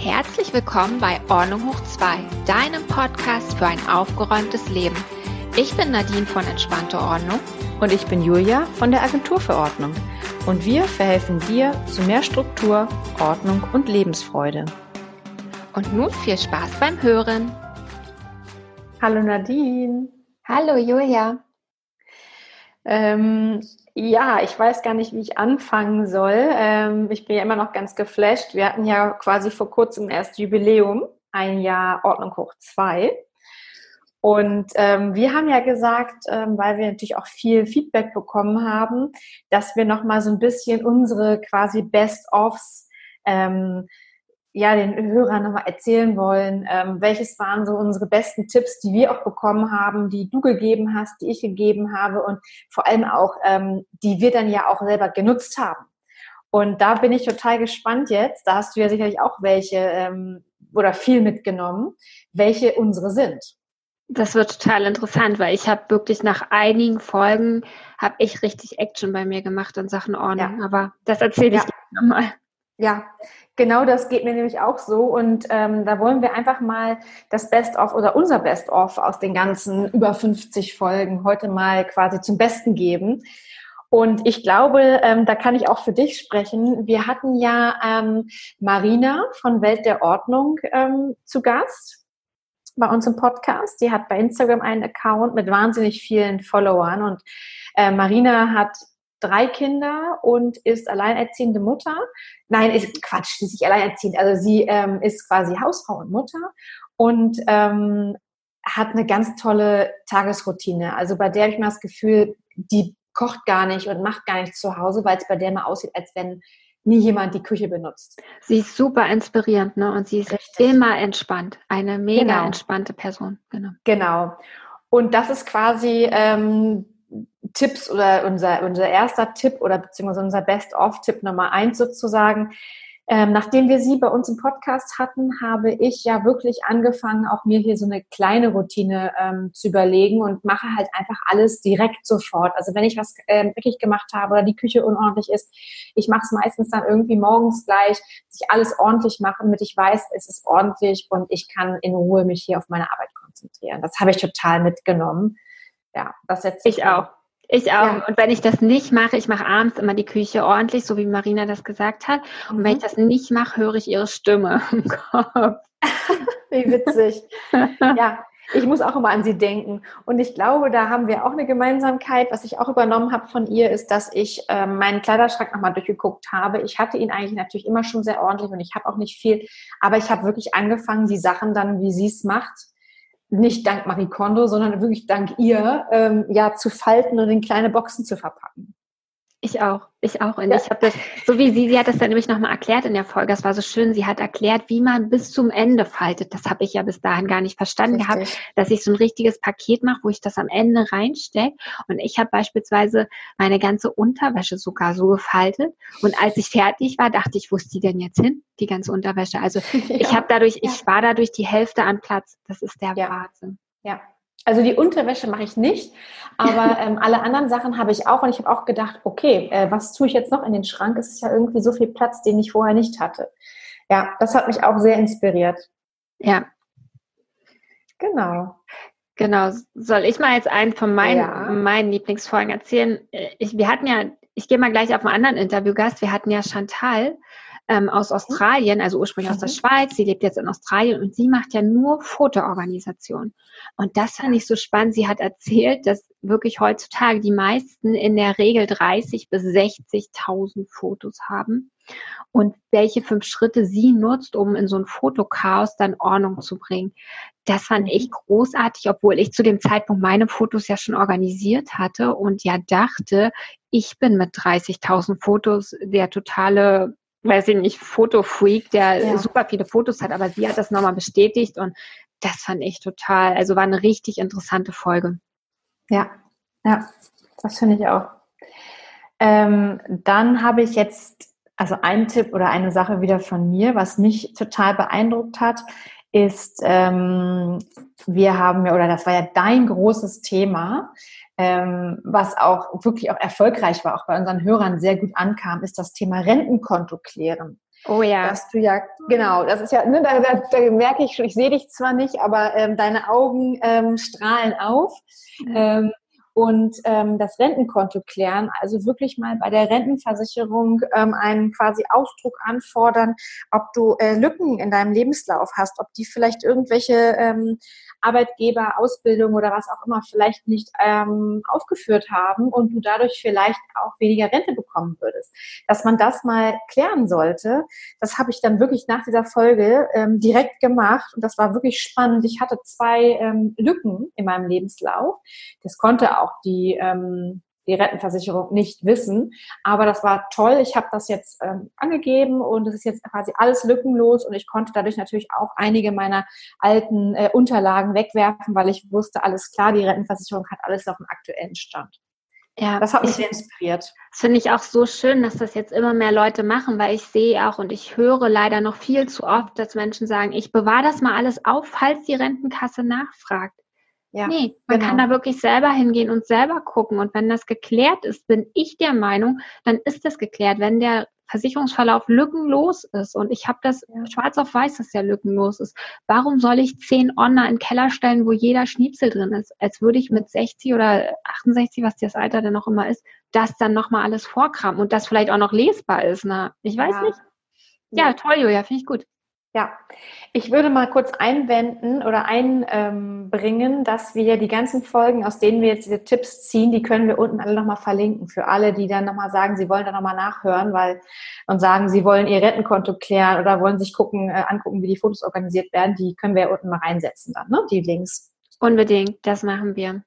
Herzlich willkommen bei Ordnung hoch 2, deinem Podcast für ein aufgeräumtes Leben. Ich bin Nadine von Entspannte Ordnung. Und ich bin Julia von der Agentur für Ordnung. Und wir verhelfen dir zu mehr Struktur, Ordnung und Lebensfreude. Und nun viel Spaß beim Hören. Hallo Nadine. Hallo Julia. Ähm, ja, ich weiß gar nicht, wie ich anfangen soll. Ähm, ich bin ja immer noch ganz geflasht. Wir hatten ja quasi vor kurzem erst Jubiläum, ein Jahr Ordnung hoch zwei. Und ähm, wir haben ja gesagt, ähm, weil wir natürlich auch viel Feedback bekommen haben, dass wir noch mal so ein bisschen unsere quasi Best-ofs ähm, ja, den Hörern nochmal erzählen wollen, ähm, welches waren so unsere besten Tipps, die wir auch bekommen haben, die du gegeben hast, die ich gegeben habe und vor allem auch, ähm, die wir dann ja auch selber genutzt haben. Und da bin ich total gespannt jetzt, da hast du ja sicherlich auch welche ähm, oder viel mitgenommen, welche unsere sind. Das wird total interessant, weil ich habe wirklich nach einigen Folgen, habe ich richtig Action bei mir gemacht in Sachen Ordnung. Ja. Aber das erzähle ich ja. nochmal. Ja, genau das geht mir nämlich auch so. Und ähm, da wollen wir einfach mal das Best-of oder unser Best-of aus den ganzen über 50 Folgen heute mal quasi zum Besten geben. Und ich glaube, ähm, da kann ich auch für dich sprechen. Wir hatten ja ähm, Marina von Welt der Ordnung ähm, zu Gast bei uns im Podcast. Die hat bei Instagram einen Account mit wahnsinnig vielen Followern und äh, Marina hat drei Kinder und ist alleinerziehende Mutter. Nein, ist Quatsch, sie ist nicht alleinerziehend. Also sie ähm, ist quasi Hausfrau und Mutter und ähm, hat eine ganz tolle Tagesroutine. Also bei der habe ich mal das Gefühl, die kocht gar nicht und macht gar nichts zu Hause, weil es bei der mal aussieht, als wenn nie jemand die Küche benutzt. Sie ist super inspirierend, ne? Und sie ist Richtig. immer entspannt. Eine mega genau. entspannte Person. Genau. Genau. Und das ist quasi ähm, Tipps oder unser, unser erster Tipp oder beziehungsweise unser Best-of-Tipp Nummer eins sozusagen. Ähm, nachdem wir sie bei uns im Podcast hatten, habe ich ja wirklich angefangen, auch mir hier so eine kleine Routine ähm, zu überlegen und mache halt einfach alles direkt sofort. Also wenn ich was ähm, wirklich gemacht habe oder die Küche unordentlich ist, ich mache es meistens dann irgendwie morgens gleich, dass ich alles ordentlich mache, damit ich weiß, es ist ordentlich und ich kann in Ruhe mich hier auf meine Arbeit konzentrieren. Das habe ich total mitgenommen. Ja, das setze ich auch. Ich auch. Ja. Und wenn ich das nicht mache, ich mache abends immer die Küche ordentlich, so wie Marina das gesagt hat. Und mhm. wenn ich das nicht mache, höre ich ihre Stimme im Kopf. wie witzig. ja, ich muss auch immer an sie denken. Und ich glaube, da haben wir auch eine Gemeinsamkeit. Was ich auch übernommen habe von ihr, ist, dass ich äh, meinen Kleiderschrank nochmal durchgeguckt habe. Ich hatte ihn eigentlich natürlich immer schon sehr ordentlich und ich habe auch nicht viel. Aber ich habe wirklich angefangen, die Sachen dann, wie sie es macht, nicht dank Marie Kondo, sondern wirklich dank ihr, ähm, ja, zu falten und in kleine Boxen zu verpacken. Ich auch, ich auch. Und ja. ich habe das, so wie sie, sie hat das dann nämlich nochmal erklärt in der Folge. Das war so schön. Sie hat erklärt, wie man bis zum Ende faltet. Das habe ich ja bis dahin gar nicht verstanden Richtig. gehabt, dass ich so ein richtiges Paket mache, wo ich das am Ende reinstecke. Und ich habe beispielsweise meine ganze Unterwäsche sogar so gefaltet. Und als ich fertig war, dachte ich, wo ist die denn jetzt hin? Die ganze Unterwäsche. Also ja. ich habe dadurch, ich spare dadurch die Hälfte an Platz. Das ist der ja. Wahnsinn. Ja, also die Unterwäsche mache ich nicht, aber ähm, alle anderen Sachen habe ich auch und ich habe auch gedacht, okay, äh, was tue ich jetzt noch in den Schrank? Es ist ja irgendwie so viel Platz, den ich vorher nicht hatte. Ja, das hat mich auch sehr inspiriert. Ja. Genau. Genau. Soll ich mal jetzt einen von meinen, ja. meinen Lieblingsfolgen erzählen? Äh, ich, wir hatten ja, ich gehe mal gleich auf einen anderen Interviewgast. Wir hatten ja Chantal ähm, aus Australien, also ursprünglich aus der mhm. Schweiz. Sie lebt jetzt in Australien und sie macht ja nur Fotoorganisation. Und das fand ich so spannend. Sie hat erzählt, dass wirklich heutzutage die meisten in der Regel 30 bis 60.000 Fotos haben und welche fünf Schritte sie nutzt, um in so ein Fotochaos dann Ordnung zu bringen. Das fand ich großartig, obwohl ich zu dem Zeitpunkt meine Fotos ja schon organisiert hatte und ja dachte, ich bin mit 30.000 Fotos der totale weiß ich nicht, Fotofreak, der ja. super viele Fotos hat, aber sie hat das nochmal bestätigt und das fand ich total, also war eine richtig interessante Folge. Ja, ja, das finde ich auch. Ähm, dann habe ich jetzt, also einen Tipp oder eine Sache wieder von mir, was mich total beeindruckt hat, ist, ähm, wir haben ja, oder das war ja dein großes Thema, ähm, was auch wirklich auch erfolgreich war, auch bei unseren Hörern sehr gut ankam, ist das Thema Rentenkonto klären. Oh ja. Dass du ja, genau, das ist ja, ne, da, da, da merke ich schon, ich sehe dich zwar nicht, aber ähm, deine Augen ähm, strahlen auf. Ähm, und ähm, das Rentenkonto klären, also wirklich mal bei der Rentenversicherung ähm, einen quasi Ausdruck anfordern, ob du äh, Lücken in deinem Lebenslauf hast, ob die vielleicht irgendwelche ähm, Arbeitgeber, Ausbildung oder was auch immer vielleicht nicht ähm, aufgeführt haben und du dadurch vielleicht auch weniger Rente bekommen würdest. Dass man das mal klären sollte, das habe ich dann wirklich nach dieser Folge ähm, direkt gemacht und das war wirklich spannend. Ich hatte zwei ähm, Lücken in meinem Lebenslauf. Das konnte auch die ähm, die Rentenversicherung nicht wissen. Aber das war toll. Ich habe das jetzt ähm, angegeben und es ist jetzt quasi alles lückenlos und ich konnte dadurch natürlich auch einige meiner alten äh, Unterlagen wegwerfen, weil ich wusste, alles klar, die Rentenversicherung hat alles auf dem aktuellen Stand. Ja, das hat mich sehr inspiriert. Das finde ich auch so schön, dass das jetzt immer mehr Leute machen, weil ich sehe auch und ich höre leider noch viel zu oft, dass Menschen sagen, ich bewahre das mal alles auf, falls die Rentenkasse nachfragt. Ja, nee, man genau. kann da wirklich selber hingehen und selber gucken. Und wenn das geklärt ist, bin ich der Meinung, dann ist das geklärt. Wenn der Versicherungsverlauf lückenlos ist und ich habe das ja. schwarz auf weiß, dass der lückenlos ist. Warum soll ich zehn Ordner in den Keller stellen, wo jeder Schnipsel drin ist? Als würde ich mit 60 oder 68, was das Alter denn noch immer ist, das dann nochmal alles vorkramen und das vielleicht auch noch lesbar ist. Ne? Ich weiß ja. nicht. Ja, toll, Julia, finde ich gut. Ja, ich würde mal kurz einwenden oder einbringen, dass wir die ganzen Folgen, aus denen wir jetzt diese Tipps ziehen, die können wir unten alle nochmal verlinken für alle, die dann nochmal sagen, sie wollen da nochmal nachhören, weil und sagen, sie wollen ihr Rentenkonto klären oder wollen sich gucken, äh, angucken, wie die Fotos organisiert werden. Die können wir ja unten mal reinsetzen dann, ne? Die Links. Unbedingt, das machen wir.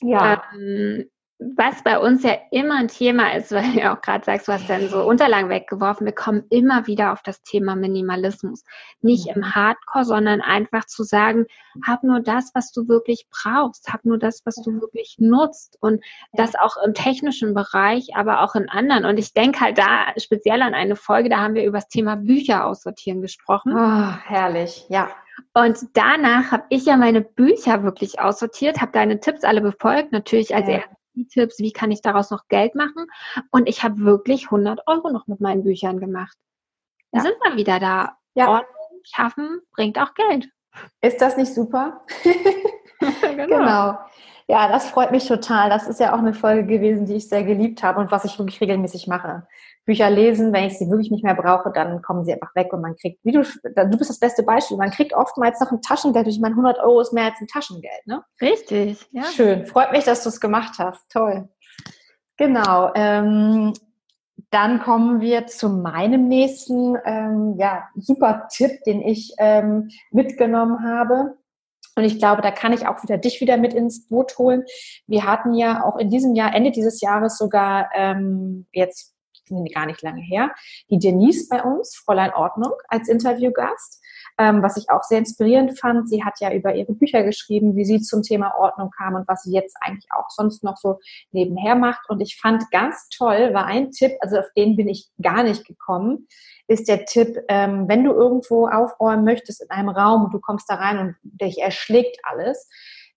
Ja. Ähm, was bei uns ja immer ein Thema ist, weil du auch gerade sagst, du hast dann so Unterlagen weggeworfen, wir kommen immer wieder auf das Thema Minimalismus. Nicht im. Hardcore, sondern einfach zu sagen, hab nur das, was du wirklich brauchst, hab nur das, was du wirklich nutzt und das auch im technischen Bereich, aber auch in anderen. Und ich denke halt da speziell an eine Folge, da haben wir über das Thema Bücher aussortieren gesprochen. Oh, herrlich, ja. Und danach habe ich ja meine Bücher wirklich aussortiert, habe deine Tipps alle befolgt, natürlich als ja. Tipps, wie kann ich daraus noch Geld machen? Und ich habe wirklich 100 Euro noch mit meinen Büchern gemacht. Da ja. sind wir wieder da. Ja. Ordnung schaffen bringt auch Geld. Ist das nicht super? genau. genau. Ja, das freut mich total. Das ist ja auch eine Folge gewesen, die ich sehr geliebt habe und was ich wirklich regelmäßig mache. Bücher lesen, wenn ich sie wirklich nicht mehr brauche, dann kommen sie einfach weg und man kriegt, wie du, du bist das beste Beispiel, man kriegt oftmals noch ein Taschengeld. Ich meine, 100 Euro ist mehr als ein Taschengeld, ne? Richtig, ja. Schön. Freut mich, dass du es gemacht hast. Toll. Genau. Ähm, dann kommen wir zu meinem nächsten, ähm, ja, super Tipp, den ich ähm, mitgenommen habe. Und ich glaube, da kann ich auch wieder dich wieder mit ins Boot holen. Wir hatten ja auch in diesem Jahr, Ende dieses Jahres sogar ähm, jetzt gar nicht lange her, die Denise bei uns, Fräulein Ordnung, als Interviewgast. Ähm, was ich auch sehr inspirierend fand. Sie hat ja über ihre Bücher geschrieben, wie sie zum Thema Ordnung kam und was sie jetzt eigentlich auch sonst noch so nebenher macht. Und ich fand ganz toll, war ein Tipp, also auf den bin ich gar nicht gekommen, ist der Tipp, ähm, wenn du irgendwo aufräumen möchtest in einem Raum und du kommst da rein und dich erschlägt alles,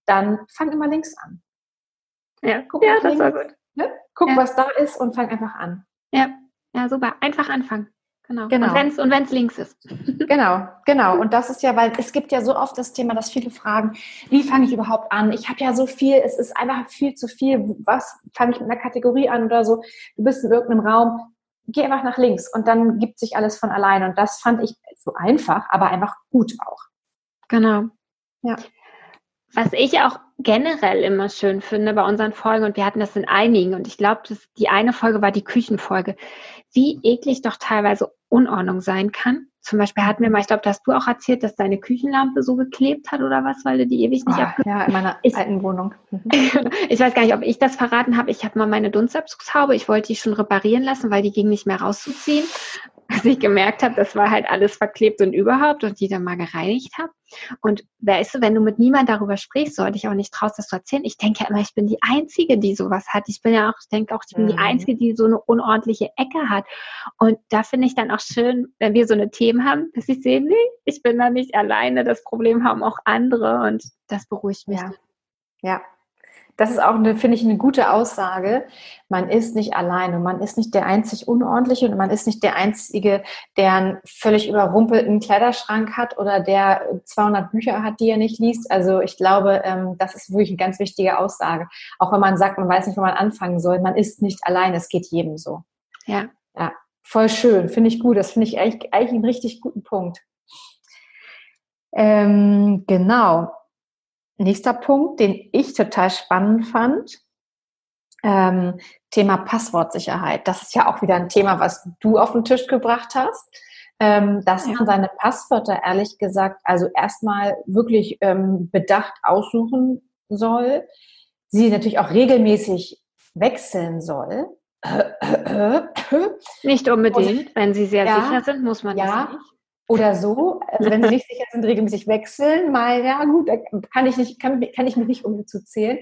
dann fang immer links an. Ja, guck ja, das links, war gut. Ne? Guck, ja. was da ist und fang einfach an. Ja, ja, super. Einfach anfangen. Genau. genau. Und wenn es links ist. genau, genau. Und das ist ja, weil es gibt ja so oft das Thema, dass viele fragen, wie fange ich überhaupt an? Ich habe ja so viel, es ist einfach viel zu viel. Was fange ich mit einer Kategorie an oder so? Du bist in irgendeinem Raum, geh einfach nach links und dann gibt sich alles von alleine. Und das fand ich so einfach, aber einfach gut auch. Genau. Ja. Was ich auch generell immer schön finde bei unseren Folgen, und wir hatten das in einigen, und ich glaube, die eine Folge war die Küchenfolge, wie eklig doch teilweise Unordnung sein kann. Zum Beispiel hatten wir mal, ich glaube, da hast du auch erzählt, dass deine Küchenlampe so geklebt hat oder was, weil du die ewig nicht oh, Ja, in meiner ich, alten Wohnung. Mhm. ich weiß gar nicht, ob ich das verraten habe. Ich habe mal meine Dunstabzugshaube, ich wollte die schon reparieren lassen, weil die ging nicht mehr rauszuziehen als ich gemerkt habe, das war halt alles verklebt und überhaupt und die dann mal gereinigt habe. Und weißt du, wenn du mit niemand darüber sprichst, sollte ich auch nicht traust, das zu erzählen. Ich denke ja immer, ich bin die Einzige, die sowas hat. Ich bin ja auch, ich denke auch, ich bin mhm. die Einzige, die so eine unordentliche Ecke hat. Und da finde ich dann auch schön, wenn wir so eine Themen haben, dass ich sehe, nee, ich bin da nicht alleine. Das Problem haben auch andere und das beruhigt mich. Ja. ja. Das ist auch, eine, finde ich, eine gute Aussage. Man ist nicht alleine. Man ist nicht der einzig Unordentliche und man ist nicht der Einzige, der einen völlig überrumpelten Kleiderschrank hat oder der 200 Bücher hat, die er nicht liest. Also ich glaube, ähm, das ist wirklich eine ganz wichtige Aussage. Auch wenn man sagt, man weiß nicht, wo man anfangen soll. Man ist nicht alleine. Es geht jedem so. Ja. Ja, voll schön. Finde ich gut. Das finde ich eigentlich, eigentlich einen richtig guten Punkt. Ähm, genau. Nächster Punkt, den ich total spannend fand, ähm, Thema Passwortsicherheit. Das ist ja auch wieder ein Thema, was du auf den Tisch gebracht hast. Ähm, dass man seine Passwörter ehrlich gesagt, also erstmal wirklich ähm, bedacht aussuchen soll, sie natürlich auch regelmäßig wechseln soll. Nicht unbedingt, Und, wenn sie sehr ja, sicher sind, muss man ja, das nicht. Oder so, also wenn sie nicht sicher sind, regelmäßig wechseln, mal, ja gut, da kann ich, nicht, kann, kann ich mich nicht um zu zählen.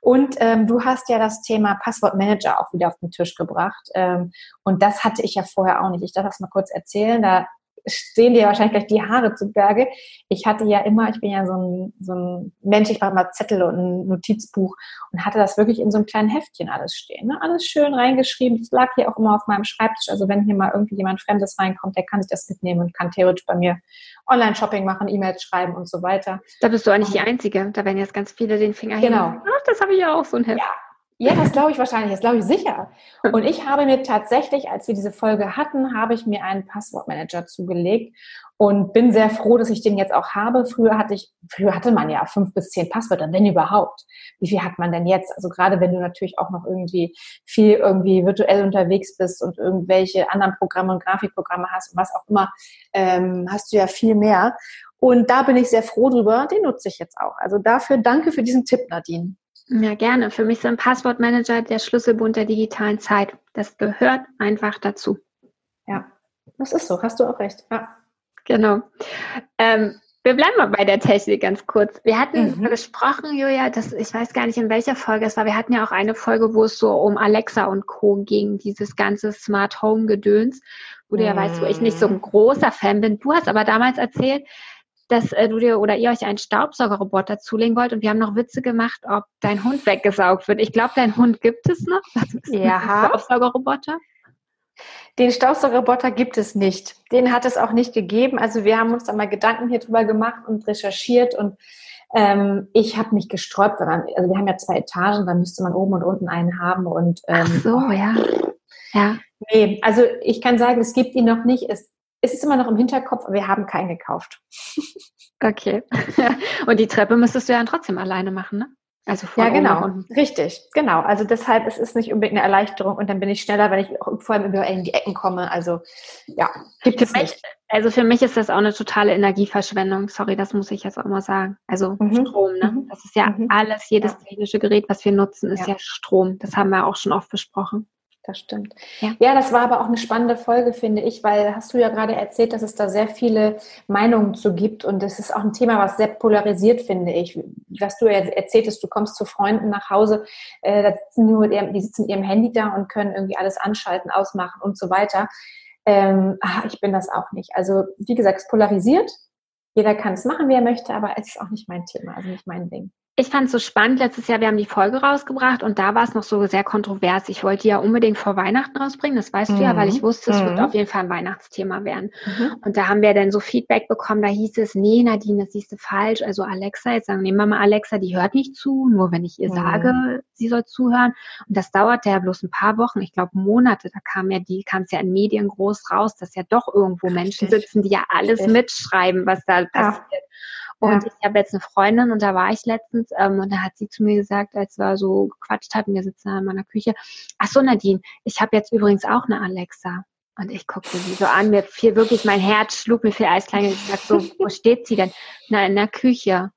Und ähm, du hast ja das Thema Passwortmanager auch wieder auf den Tisch gebracht. Ähm, und das hatte ich ja vorher auch nicht. Ich darf das mal kurz erzählen. Da stehen dir wahrscheinlich gleich die Haare zu Berge. Ich hatte ja immer, ich bin ja so ein, so ein Mensch, ich brauche mal Zettel und ein Notizbuch und hatte das wirklich in so einem kleinen Heftchen alles stehen. Ne? Alles schön reingeschrieben. Das lag hier auch immer auf meinem Schreibtisch. Also wenn hier mal irgendwie jemand Fremdes reinkommt, der kann sich das mitnehmen und kann theoretisch bei mir Online-Shopping machen, E-Mails schreiben und so weiter. Da bist du auch nicht die Einzige. Da werden jetzt ganz viele den Finger genau. Hin. Ach, das habe ich ja auch so ein Heft. Ja, ja, das glaube ich wahrscheinlich, das glaube ich sicher. Und ich habe mir tatsächlich, als wir diese Folge hatten, habe ich mir einen Passwortmanager zugelegt und bin sehr froh, dass ich den jetzt auch habe. Früher hatte ich, früher hatte man ja fünf bis zehn Passwörter, wenn überhaupt. Wie viel hat man denn jetzt? Also gerade wenn du natürlich auch noch irgendwie viel irgendwie virtuell unterwegs bist und irgendwelche anderen Programme und Grafikprogramme hast und was auch immer, ähm, hast du ja viel mehr. Und da bin ich sehr froh drüber. Den nutze ich jetzt auch. Also dafür danke für diesen Tipp, Nadine. Ja, gerne. Für mich ist ein Passwortmanager der Schlüsselbund der digitalen Zeit. Das gehört einfach dazu. Ja, das ist so. Hast du auch recht. Ja. Genau. Ähm, wir bleiben mal bei der Technik ganz kurz. Wir hatten mhm. gesprochen, Julia, dass ich weiß gar nicht, in welcher Folge es war. Wir hatten ja auch eine Folge, wo es so um Alexa und Co. ging, dieses ganze Smart Home Gedöns, wo du ja weißt, wo ich nicht so ein mhm. großer Fan bin. Du hast aber damals erzählt, dass äh, du dir oder ihr euch einen Staubsaugerroboter zulegen wollt und wir haben noch Witze gemacht, ob dein Hund weggesaugt wird. Ich glaube, dein Hund gibt es noch. Ja. Staubsaugerroboter? Den Staubsaugerroboter gibt es nicht. Den hat es auch nicht gegeben. Also wir haben uns da mal Gedanken hier drüber gemacht und recherchiert und ähm, ich habe mich gesträubt. Man, also wir haben ja zwei Etagen, da müsste man oben und unten einen haben und ähm, Ach so, ja. Ja. Nee, also ich kann sagen, es gibt ihn noch nicht. Es es ist immer noch im Hinterkopf, wir haben keinen gekauft. Okay. Und die Treppe müsstest du ja dann trotzdem alleine machen, ne? Also ja, genau, richtig, genau. Also deshalb es ist es nicht unbedingt eine Erleichterung und dann bin ich schneller, wenn ich auch vor allem überall in die Ecken komme. Also ja, gibt für es mich, nicht. Also für mich ist das auch eine totale Energieverschwendung. Sorry, das muss ich jetzt auch mal sagen. Also mhm. Strom, ne? Mhm. Das ist ja mhm. alles, jedes technische Gerät, was wir nutzen, ist ja. ja Strom. Das haben wir auch schon oft besprochen das stimmt. Ja. ja. das war aber auch eine spannende Folge, finde ich, weil hast du ja gerade erzählt, dass es da sehr viele Meinungen zu gibt und das ist auch ein Thema, was sehr polarisiert, finde ich. Was du erzähltest, du kommst zu Freunden nach Hause, äh, da sitzen nur, die sitzen mit ihrem Handy da und können irgendwie alles anschalten, ausmachen und so weiter. Ähm, ach, ich bin das auch nicht. Also wie gesagt, es polarisiert. Jeder kann es machen, wie er möchte, aber es ist auch nicht mein Thema, also nicht mein Ding ich fand es so spannend. Letztes Jahr, wir haben die Folge rausgebracht und da war es noch so sehr kontrovers. Ich wollte die ja unbedingt vor Weihnachten rausbringen, das weißt mhm. du ja, weil ich mhm. wusste, es mhm. wird auf jeden Fall ein Weihnachtsthema werden. Mhm. Und da haben wir dann so Feedback bekommen, da hieß es, nee, Nadine, das siehst du falsch. Also Alexa, jetzt sagen, nehmen wir mal Alexa, die hört nicht zu, nur wenn ich ihr mhm. sage, sie soll zuhören. Und das dauerte ja bloß ein paar Wochen, ich glaube Monate. Da kam ja die, kam es ja in Medien groß raus, dass ja doch irgendwo Menschen sitzen, die ja alles Richtig. mitschreiben, was da passiert. Und ja. ich habe jetzt eine Freundin und da war ich letztens ähm, und da hat sie zu mir gesagt, als wir so gequatscht hatten, wir sitzen in meiner Küche, ach so Nadine, ich habe jetzt übrigens auch eine Alexa. Und ich guckte sie so an, mir fiel wirklich mein Herz, schlug mir viel Eisklein. Ich sag so, wo steht sie denn? Na, in der Küche.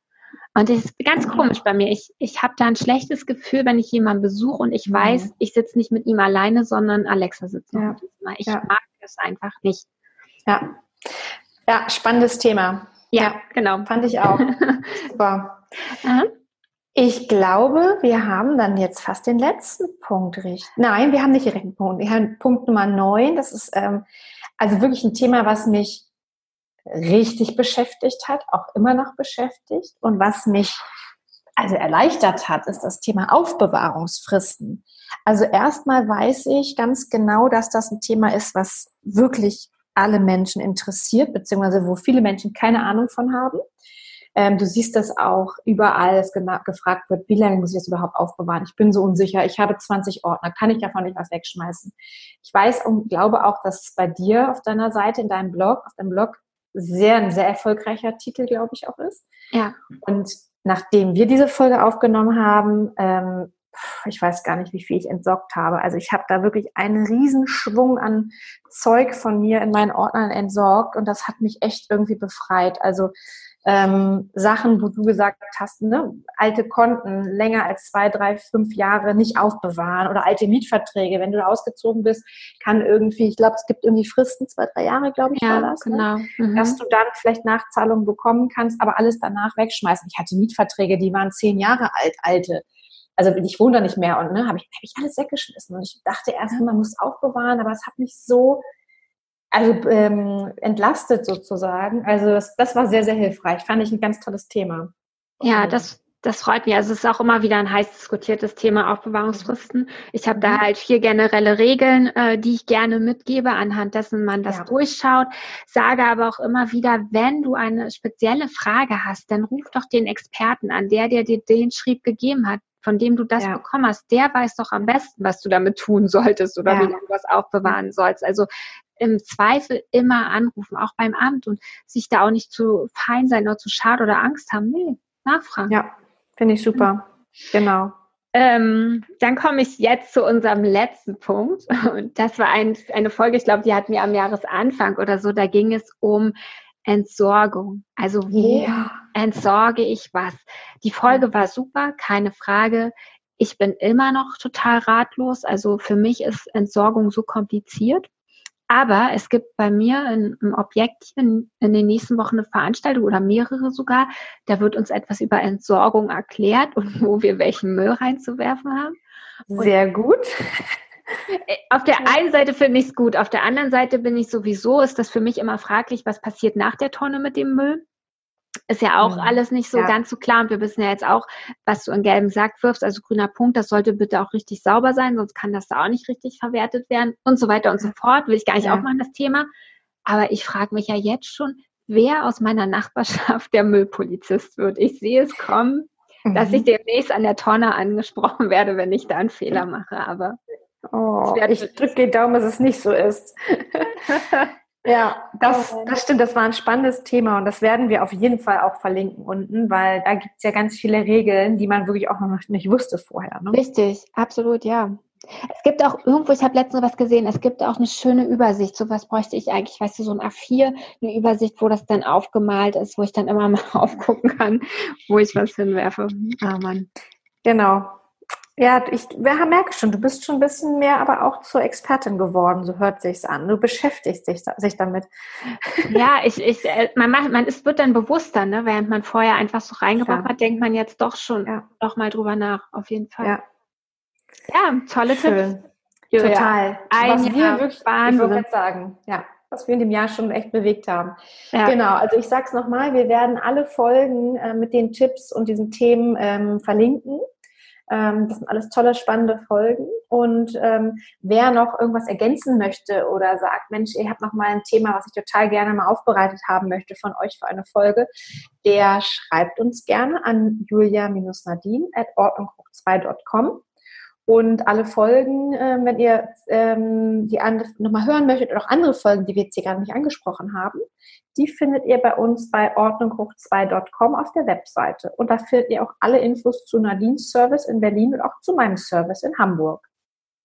Und das ist ganz komisch bei mir. Ich, ich habe da ein schlechtes Gefühl, wenn ich jemanden besuche und ich weiß, ich sitze nicht mit ihm alleine, sondern Alexa sitzt ja. Ich ja. mag das einfach nicht. Ja. Ja, spannendes Thema. Ja, ja, genau. Fand ich auch. Super. Ich glaube, wir haben dann jetzt fast den letzten Punkt richtig. Nein, wir haben nicht direkt einen Punkt. Wir haben Punkt Nummer neun. Das ist ähm, also wirklich ein Thema, was mich richtig beschäftigt hat, auch immer noch beschäftigt und was mich also erleichtert hat, ist das Thema Aufbewahrungsfristen. Also erstmal weiß ich ganz genau, dass das ein Thema ist, was wirklich alle Menschen interessiert, beziehungsweise wo viele Menschen keine Ahnung von haben. Ähm, du siehst das auch überall, dass gefragt wird, wie lange muss ich das überhaupt aufbewahren? Ich bin so unsicher, ich habe 20 Ordner, kann ich davon nicht was wegschmeißen? Ich weiß und glaube auch, dass es bei dir auf deiner Seite, in deinem Blog, auf deinem Blog sehr, ein sehr erfolgreicher Titel, glaube ich, auch ist. Ja. Und nachdem wir diese Folge aufgenommen haben, ähm, ich weiß gar nicht, wie viel ich entsorgt habe. Also ich habe da wirklich einen Riesenschwung an Zeug von mir in meinen Ordnern entsorgt und das hat mich echt irgendwie befreit. Also ähm, Sachen, wo du gesagt hast, ne, alte Konten länger als zwei, drei, fünf Jahre nicht aufbewahren oder alte Mietverträge, wenn du ausgezogen bist, kann irgendwie, ich glaube, es gibt irgendwie Fristen, zwei, drei Jahre, glaube ich, ja, war das, ne? genau. Ne? Mhm. dass du dann vielleicht Nachzahlungen bekommen kannst, aber alles danach wegschmeißen. Ich hatte Mietverträge, die waren zehn Jahre alt, alte. Also ich wohne da nicht mehr und ne, habe ich, hab ich alles weggeschmissen. Und ich dachte erst, man muss aufbewahren, aber es hat mich so also ähm, entlastet sozusagen. Also das, das war sehr, sehr hilfreich. Fand ich ein ganz tolles Thema. Ja, das, das freut mich. Also es ist auch immer wieder ein heiß diskutiertes Thema Aufbewahrungsfristen. Ich habe da mhm. halt vier generelle Regeln, äh, die ich gerne mitgebe, anhand dessen man das ja. durchschaut. Sage aber auch immer wieder, wenn du eine spezielle Frage hast, dann ruf doch den Experten an, der, der dir den Schrieb gegeben hat von dem du das ja. bekommen hast, der weiß doch am besten, was du damit tun solltest oder ja. wie du was aufbewahren sollst. Also im Zweifel immer anrufen, auch beim Amt und sich da auch nicht zu fein sein oder zu schade oder Angst haben. Nee, nachfragen. Ja, finde ich super. Mhm. Genau. Ähm, dann komme ich jetzt zu unserem letzten Punkt. Und das war ein, eine Folge, ich glaube, die hatten wir am Jahresanfang oder so. Da ging es um Entsorgung. Also wo yeah. Entsorge ich was? Die Folge war super, keine Frage. Ich bin immer noch total ratlos. Also für mich ist Entsorgung so kompliziert. Aber es gibt bei mir in, im Objekt in, in den nächsten Wochen eine Veranstaltung oder mehrere sogar. Da wird uns etwas über Entsorgung erklärt und wo wir welchen Müll reinzuwerfen haben. Und Sehr gut. Äh, auf der einen Seite finde ich es gut, auf der anderen Seite bin ich sowieso, ist das für mich immer fraglich, was passiert nach der Tonne mit dem Müll ist ja auch mhm. alles nicht so ja. ganz so klar und wir wissen ja jetzt auch, was du in gelben Sack wirfst, also grüner Punkt, das sollte bitte auch richtig sauber sein, sonst kann das da auch nicht richtig verwertet werden und so weiter und so fort, will ich gar nicht ja. aufmachen, das Thema. Aber ich frage mich ja jetzt schon, wer aus meiner Nachbarschaft der Müllpolizist wird. Ich sehe es kommen, mhm. dass ich mhm. demnächst an der Tonne angesprochen werde, wenn ich da einen Fehler mache, aber Oh, ich drücke den Daumen, dass es nicht so ist. Ja, das, das stimmt, das war ein spannendes Thema und das werden wir auf jeden Fall auch verlinken unten, weil da gibt es ja ganz viele Regeln, die man wirklich auch noch nicht wusste vorher. Ne? Richtig, absolut, ja. Es gibt auch irgendwo, ich habe letztens was gesehen, es gibt auch eine schöne Übersicht. So was bräuchte ich eigentlich, weißt du, so ein A4, eine Übersicht, wo das dann aufgemalt ist, wo ich dann immer mal aufgucken kann, wo ich was hinwerfe. Ah, Mann. Genau. Ja, ich merke schon, du bist schon ein bisschen mehr aber auch zur Expertin geworden, so hört sich's an. Du beschäftigst dich, sich damit. Ja, ich, ich, äh, man macht, man ist, wird dann bewusster, ne? Während man vorher einfach so reingebracht ja. hat, denkt man jetzt doch schon ja. noch mal drüber nach, auf jeden Fall. Ja, ja tolle Schön. Tipps. Total. Ein was Jahr wir wirklich, Wahnsinn. ich wollte sagen, ja, was wir in dem Jahr schon echt bewegt haben. Ja. Genau, also ich sag's nochmal, wir werden alle Folgen äh, mit den Tipps und diesen Themen ähm, verlinken ähm, das sind alles tolle, spannende Folgen. Und ähm, wer noch irgendwas ergänzen möchte oder sagt, Mensch, ihr habt noch mal ein Thema, was ich total gerne mal aufbereitet haben möchte von euch für eine Folge, der schreibt uns gerne an julia-nadine at ordnunghoch2.com. Und alle Folgen, äh, wenn ihr ähm, die nochmal hören möchtet oder auch andere Folgen, die wir jetzt hier gerade nicht angesprochen haben, die findet ihr bei uns bei ordnunghoch2.com auf der Webseite. Und da findet ihr auch alle Infos zu Nadines Service in Berlin und auch zu meinem Service in Hamburg.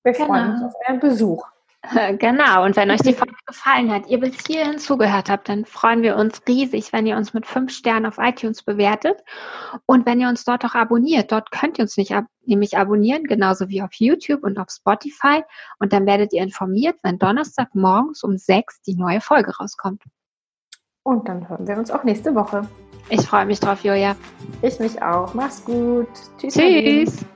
Wir genau. freuen uns auf euren Besuch. Genau, und wenn euch die Folge gefallen hat, ihr bis hierhin zugehört habt, dann freuen wir uns riesig, wenn ihr uns mit fünf Sternen auf iTunes bewertet und wenn ihr uns dort auch abonniert. Dort könnt ihr uns nicht ab nämlich abonnieren, genauso wie auf YouTube und auf Spotify und dann werdet ihr informiert, wenn Donnerstag morgens um sechs die neue Folge rauskommt. Und dann hören wir uns auch nächste Woche. Ich freue mich drauf, Julia. Ich mich auch. Mach's gut. Tschüss. Tschüss.